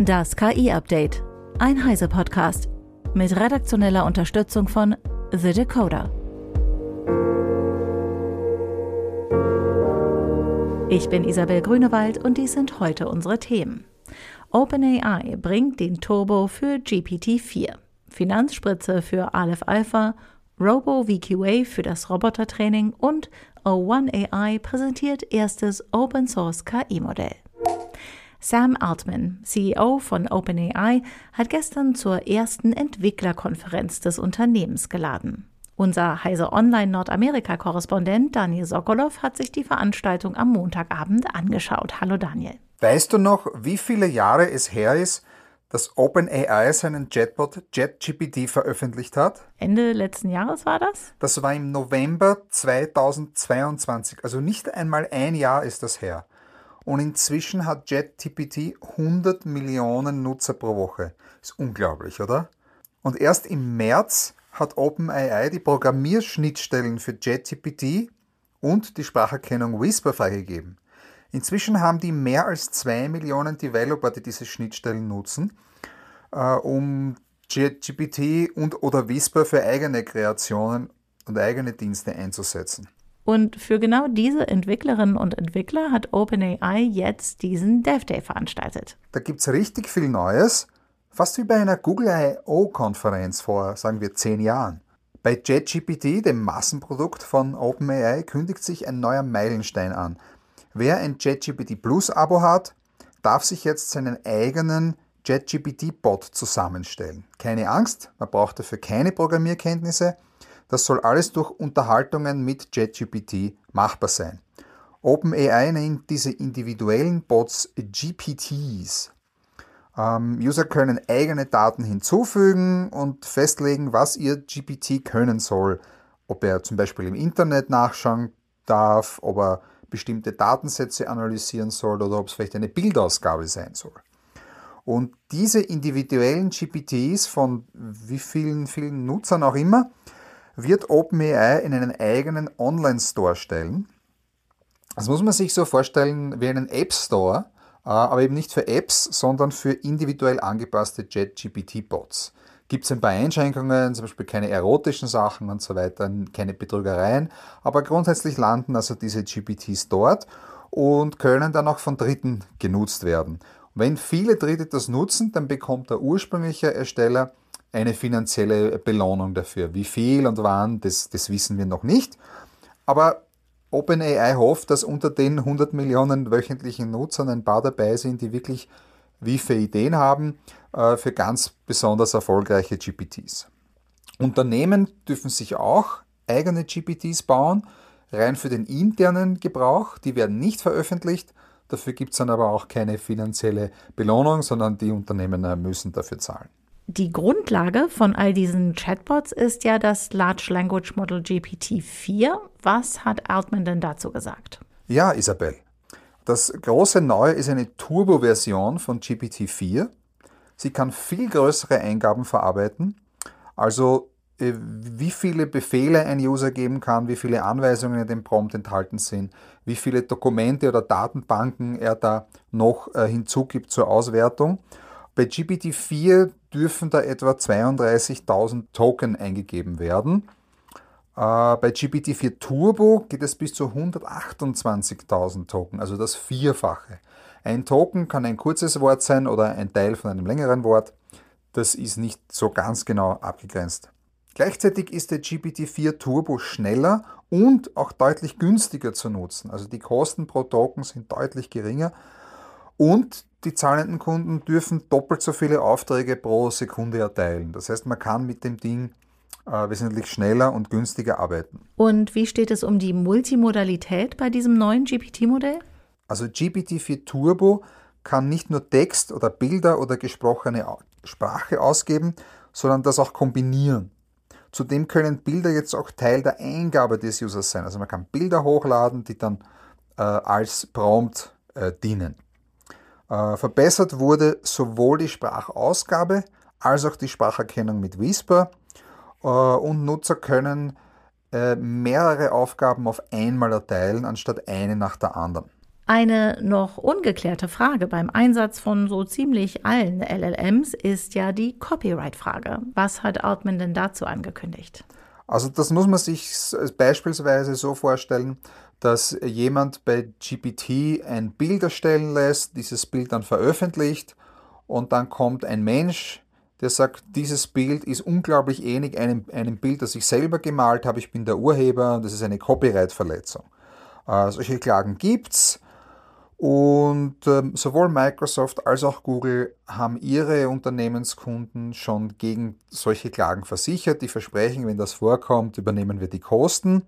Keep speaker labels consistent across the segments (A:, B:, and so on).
A: Das KI-Update. Ein Heise-Podcast. Mit redaktioneller Unterstützung von The Decoder. Ich bin Isabel Grünewald und dies sind heute unsere Themen. OpenAI bringt den Turbo für GPT-4. Finanzspritze für Aleph Alpha, Robo VQA für das Robotertraining und O1 AI präsentiert erstes Open Source KI-Modell. Sam Altman, CEO von OpenAI, hat gestern zur ersten Entwicklerkonferenz des Unternehmens geladen. Unser Heise Online Nordamerika-Korrespondent Daniel Sokolov hat sich die Veranstaltung am Montagabend angeschaut. Hallo Daniel.
B: Weißt du noch, wie viele Jahre es her ist, dass OpenAI seinen Chatbot JetGPT veröffentlicht hat?
A: Ende letzten Jahres war das?
B: Das war im November 2022, also nicht einmal ein Jahr ist das her. Und inzwischen hat JetGPT 100 Millionen Nutzer pro Woche. Ist unglaublich, oder? Und erst im März hat OpenAI die Programmierschnittstellen für JetGPT und die Spracherkennung Whisper freigegeben. Inzwischen haben die mehr als 2 Millionen Developer, die diese Schnittstellen nutzen, äh, um JetGPT und oder Whisper für eigene Kreationen und eigene Dienste einzusetzen.
A: Und für genau diese Entwicklerinnen und Entwickler hat OpenAI jetzt diesen Dev Day veranstaltet.
B: Da gibt es richtig viel Neues, fast wie bei einer Google I.O.-Konferenz vor, sagen wir, zehn Jahren. Bei JetGPT, dem Massenprodukt von OpenAI, kündigt sich ein neuer Meilenstein an. Wer ein JetGPT Plus Abo hat, darf sich jetzt seinen eigenen JetGPT-Bot zusammenstellen. Keine Angst, man braucht dafür keine Programmierkenntnisse. Das soll alles durch Unterhaltungen mit JetGPT machbar sein. OpenAI nennt diese individuellen Bots GPTs. Ähm, User können eigene Daten hinzufügen und festlegen, was ihr GPT können soll. Ob er zum Beispiel im Internet nachschauen darf, ob er bestimmte Datensätze analysieren soll oder ob es vielleicht eine Bildausgabe sein soll. Und diese individuellen GPTs von wie vielen, vielen Nutzern auch immer, wird OpenAI in einen eigenen Online-Store stellen. Das muss man sich so vorstellen wie einen App Store, äh, aber eben nicht für Apps, sondern für individuell angepasste JetGPT-Bots. Gibt es ein paar Einschränkungen, zum Beispiel keine erotischen Sachen und so weiter, keine Betrügereien, aber grundsätzlich landen also diese GPTs dort und können dann auch von Dritten genutzt werden. Und wenn viele Dritte das nutzen, dann bekommt der ursprüngliche Ersteller eine finanzielle Belohnung dafür. Wie viel und wann, das, das wissen wir noch nicht. Aber OpenAI hofft, dass unter den 100 Millionen wöchentlichen Nutzern ein paar dabei sind, die wirklich wie viele Ideen haben äh, für ganz besonders erfolgreiche GPTs. Unternehmen dürfen sich auch eigene GPTs bauen, rein für den internen Gebrauch. Die werden nicht veröffentlicht. Dafür gibt es dann aber auch keine finanzielle Belohnung, sondern die Unternehmen äh, müssen dafür zahlen.
A: Die Grundlage von all diesen Chatbots ist ja das Large Language Model GPT-4. Was hat Altman denn dazu gesagt?
B: Ja, Isabel. Das große Neue ist eine Turbo-Version von GPT-4. Sie kann viel größere Eingaben verarbeiten, also äh, wie viele Befehle ein User geben kann, wie viele Anweisungen in dem Prompt enthalten sind, wie viele Dokumente oder Datenbanken er da noch äh, hinzugibt zur Auswertung. Bei GPT-4 dürfen da etwa 32.000 Token eingegeben werden. Äh, bei GPT-4 Turbo geht es bis zu 128.000 Token, also das Vierfache. Ein Token kann ein kurzes Wort sein oder ein Teil von einem längeren Wort. Das ist nicht so ganz genau abgegrenzt. Gleichzeitig ist der GPT-4 Turbo schneller und auch deutlich günstiger zu nutzen. Also die Kosten pro Token sind deutlich geringer und die zahlenden Kunden dürfen doppelt so viele Aufträge pro Sekunde erteilen. Das heißt, man kann mit dem Ding äh, wesentlich schneller und günstiger arbeiten.
A: Und wie steht es um die Multimodalität bei diesem neuen GPT-Modell?
B: Also GPT-4 Turbo kann nicht nur Text oder Bilder oder gesprochene Sprache ausgeben, sondern das auch kombinieren. Zudem können Bilder jetzt auch Teil der Eingabe des Users sein. Also man kann Bilder hochladen, die dann äh, als Prompt äh, dienen. Äh, verbessert wurde sowohl die Sprachausgabe als auch die Spracherkennung mit Whisper äh, und Nutzer können äh, mehrere Aufgaben auf einmal erteilen, anstatt eine nach der anderen.
A: Eine noch ungeklärte Frage beim Einsatz von so ziemlich allen LLMs ist ja die Copyright-Frage. Was hat Altman denn dazu angekündigt?
B: Also das muss man sich beispielsweise so vorstellen, dass jemand bei GPT ein Bild erstellen lässt, dieses Bild dann veröffentlicht und dann kommt ein Mensch, der sagt, dieses Bild ist unglaublich ähnlich einem, einem Bild, das ich selber gemalt habe, ich bin der Urheber und das ist eine Copyright-Verletzung. Äh, solche Klagen gibt es. Und ähm, sowohl Microsoft als auch Google haben ihre Unternehmenskunden schon gegen solche Klagen versichert. Die versprechen, wenn das vorkommt, übernehmen wir die Kosten.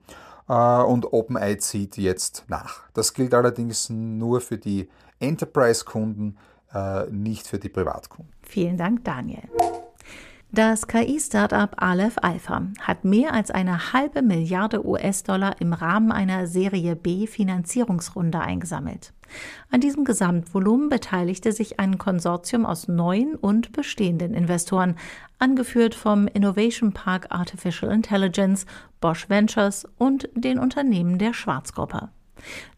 B: Äh, und OpenEye zieht jetzt nach. Das gilt allerdings nur für die Enterprise-Kunden, äh, nicht für die Privatkunden.
A: Vielen Dank, Daniel. Das KI-Startup Aleph Alpha hat mehr als eine halbe Milliarde US-Dollar im Rahmen einer Serie B Finanzierungsrunde eingesammelt. An diesem Gesamtvolumen beteiligte sich ein Konsortium aus neuen und bestehenden Investoren, angeführt vom Innovation Park Artificial Intelligence, Bosch Ventures und den Unternehmen der Schwarzgruppe.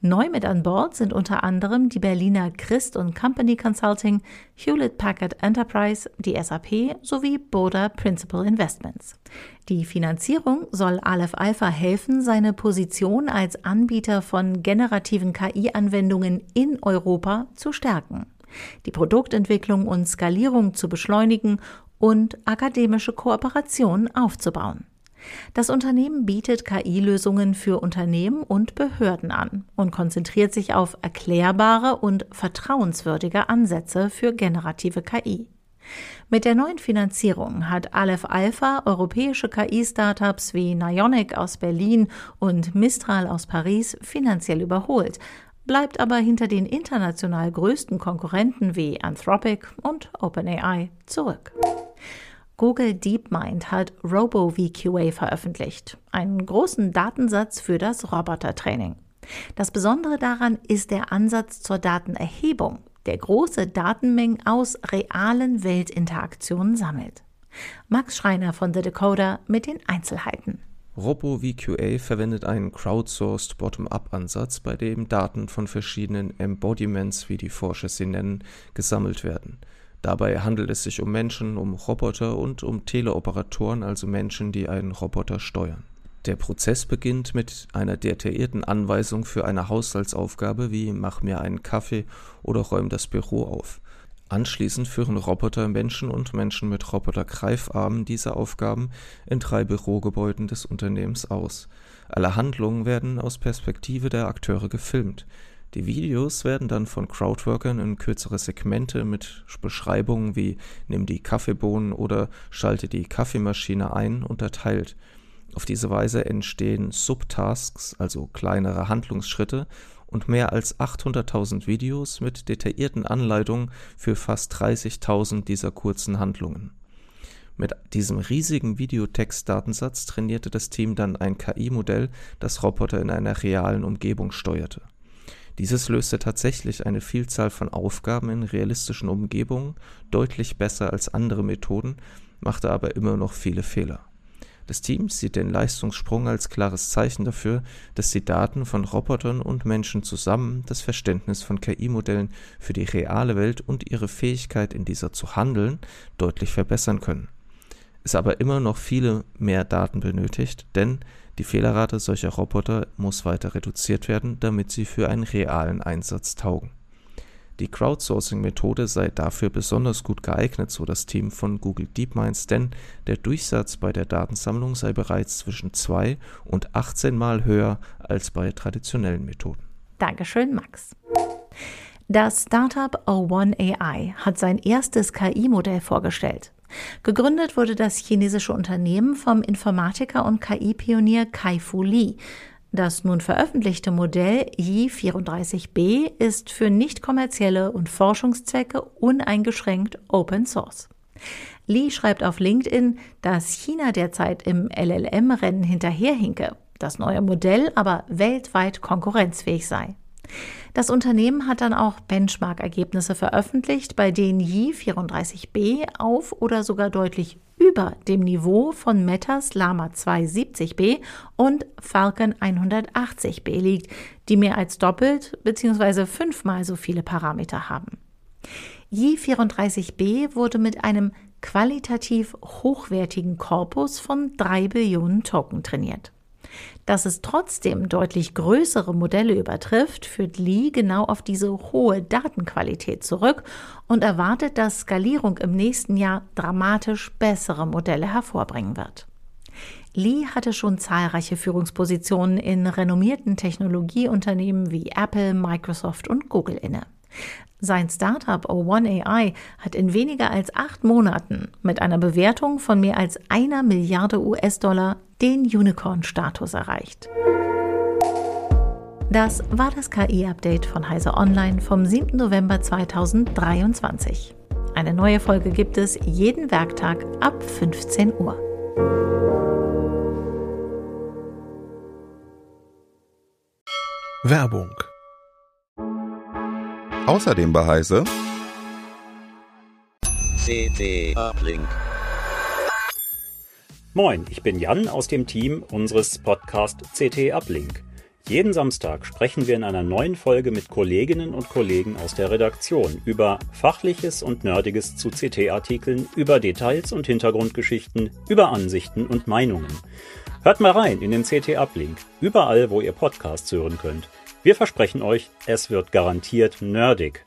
A: Neu mit an Bord sind unter anderem die Berliner Christ Company Consulting, Hewlett Packard Enterprise, die SAP sowie Boda Principal Investments. Die Finanzierung soll Aleph Alpha helfen, seine Position als Anbieter von generativen KI-Anwendungen in Europa zu stärken, die Produktentwicklung und Skalierung zu beschleunigen und akademische Kooperationen aufzubauen. Das Unternehmen bietet KI-Lösungen für Unternehmen und Behörden an und konzentriert sich auf erklärbare und vertrauenswürdige Ansätze für generative KI. Mit der neuen Finanzierung hat Aleph Alpha europäische KI-Startups wie Nionic aus Berlin und Mistral aus Paris finanziell überholt, bleibt aber hinter den international größten Konkurrenten wie Anthropic und OpenAI zurück. Google DeepMind hat RoboVQA veröffentlicht, einen großen Datensatz für das Robotertraining. Das Besondere daran ist der Ansatz zur Datenerhebung, der große Datenmengen aus realen Weltinteraktionen sammelt. Max Schreiner von The Decoder mit den Einzelheiten.
C: RoboVQA verwendet einen crowdsourced Bottom-up-Ansatz, bei dem Daten von verschiedenen Embodiments, wie die Forscher sie nennen, gesammelt werden. Dabei handelt es sich um Menschen, um Roboter und um Teleoperatoren, also Menschen, die einen Roboter steuern. Der Prozess beginnt mit einer detaillierten Anweisung für eine Haushaltsaufgabe wie mach mir einen Kaffee oder räum das Büro auf. Anschließend führen Roboter Menschen und Menschen mit Roboter-Greifarmen diese Aufgaben in drei Bürogebäuden des Unternehmens aus. Alle Handlungen werden aus Perspektive der Akteure gefilmt. Die Videos werden dann von Crowdworkern in kürzere Segmente mit Beschreibungen wie nimm die Kaffeebohnen oder schalte die Kaffeemaschine ein unterteilt. Auf diese Weise entstehen Subtasks, also kleinere Handlungsschritte, und mehr als 800.000 Videos mit detaillierten Anleitungen für fast 30.000 dieser kurzen Handlungen. Mit diesem riesigen Videotextdatensatz trainierte das Team dann ein KI-Modell, das Roboter in einer realen Umgebung steuerte. Dieses löste tatsächlich eine Vielzahl von Aufgaben in realistischen Umgebungen deutlich besser als andere Methoden, machte aber immer noch viele Fehler. Das Team sieht den Leistungssprung als klares Zeichen dafür, dass die Daten von Robotern und Menschen zusammen das Verständnis von KI-Modellen für die reale Welt und ihre Fähigkeit in dieser zu handeln deutlich verbessern können. Es aber immer noch viele mehr Daten benötigt, denn die Fehlerrate solcher Roboter muss weiter reduziert werden, damit sie für einen realen Einsatz taugen. Die Crowdsourcing-Methode sei dafür besonders gut geeignet, so das Team von Google DeepMinds, denn der Durchsatz bei der Datensammlung sei bereits zwischen 2 und 18 Mal höher als bei traditionellen Methoden.
A: Dankeschön, Max. Das Startup O1 AI hat sein erstes KI-Modell vorgestellt. Gegründet wurde das chinesische Unternehmen vom Informatiker und KI-Pionier Kai-Fu Lee. Das nun veröffentlichte Modell Yi34B ist für nicht kommerzielle und Forschungszwecke uneingeschränkt Open Source. Lee schreibt auf LinkedIn, dass China derzeit im LLM-Rennen hinterherhinke, das neue Modell aber weltweit konkurrenzfähig sei. Das Unternehmen hat dann auch Benchmark-Ergebnisse veröffentlicht, bei denen Yi 34b auf oder sogar deutlich über dem Niveau von Metas Lama 270b und Falcon 180b liegt, die mehr als doppelt bzw. fünfmal so viele Parameter haben. Yi34b wurde mit einem qualitativ hochwertigen Korpus von drei Billionen Token trainiert. Dass es trotzdem deutlich größere Modelle übertrifft, führt Lee genau auf diese hohe Datenqualität zurück und erwartet, dass Skalierung im nächsten Jahr dramatisch bessere Modelle hervorbringen wird. Lee hatte schon zahlreiche Führungspositionen in renommierten Technologieunternehmen wie Apple, Microsoft und Google inne. Sein Startup O1AI hat in weniger als acht Monaten mit einer Bewertung von mehr als einer Milliarde US-Dollar den Unicorn-Status erreicht. Das war das KI-Update von Heise Online vom 7. November 2023. Eine neue Folge gibt es jeden Werktag ab 15 Uhr.
D: Werbung
E: Außerdem bei Heise
F: CT Uplink.
G: Moin, ich bin Jan aus dem Team unseres Podcast CT Uplink. Jeden Samstag sprechen wir in einer neuen Folge mit Kolleginnen und Kollegen aus der Redaktion über Fachliches und Nerdiges zu CT-Artikeln, über Details und Hintergrundgeschichten, über Ansichten und Meinungen. Hört mal rein in den CT Uplink, überall wo ihr Podcasts hören könnt. Wir versprechen euch, es wird garantiert nerdig.